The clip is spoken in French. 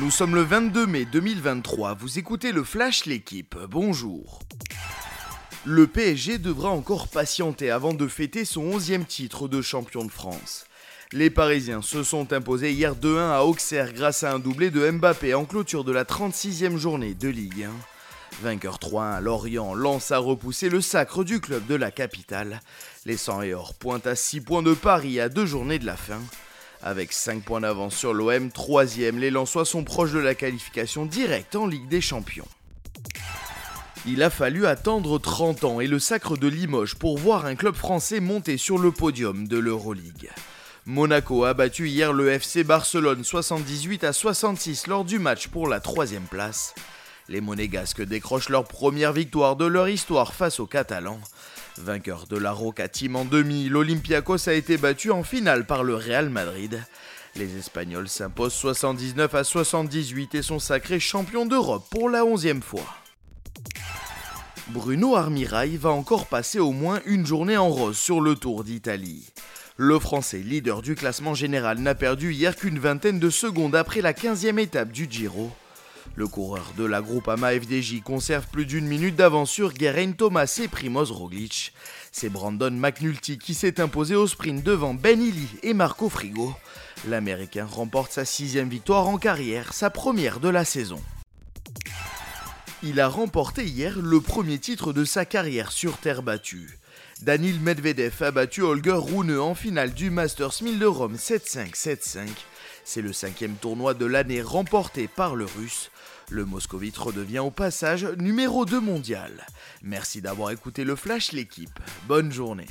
Nous sommes le 22 mai 2023, vous écoutez le Flash L'équipe, bonjour. Le PSG devra encore patienter avant de fêter son 11e titre de champion de France. Les Parisiens se sont imposés hier 2-1 à Auxerre grâce à un doublé de Mbappé en clôture de la 36e journée de Ligue 1. Vainqueur 3-1, Lorient lance à repousser le sacre du club de la capitale. Les 100 et or pointent à 6 points de Paris à deux journées de la fin. Avec 5 points d'avance sur l'OM, 3ème, les Lensois sont proches de la qualification directe en Ligue des Champions. Il a fallu attendre 30 ans et le sacre de Limoges pour voir un club français monter sur le podium de l'Euroleague. Monaco a battu hier le FC Barcelone 78 à 66 lors du match pour la troisième place. Les Monégasques décrochent leur première victoire de leur histoire face aux Catalans. Vainqueur de la Roca Team en demi, l'Olympiakos a été battu en finale par le Real Madrid. Les Espagnols s'imposent 79 à 78 et sont sacrés champions d'Europe pour la onzième fois. Bruno Armirail va encore passer au moins une journée en rose sur le Tour d'Italie. Le Français, leader du classement général, n'a perdu hier qu'une vingtaine de secondes après la 15e étape du Giro. Le coureur de la groupe AMA FDJ conserve plus d'une minute d'avance sur Geraint Thomas et Primoz Roglic. C'est Brandon McNulty qui s'est imposé au sprint devant Ben Illy et Marco Frigo. L'Américain remporte sa sixième victoire en carrière, sa première de la saison. Il a remporté hier le premier titre de sa carrière sur terre battue. Danil Medvedev a battu Holger Rune en finale du Masters 1000 de Rome 7-5-7-5. C'est le cinquième tournoi de l'année remporté par le Russe. Le Moscovite redevient au passage numéro 2 mondial. Merci d'avoir écouté le Flash l'équipe. Bonne journée.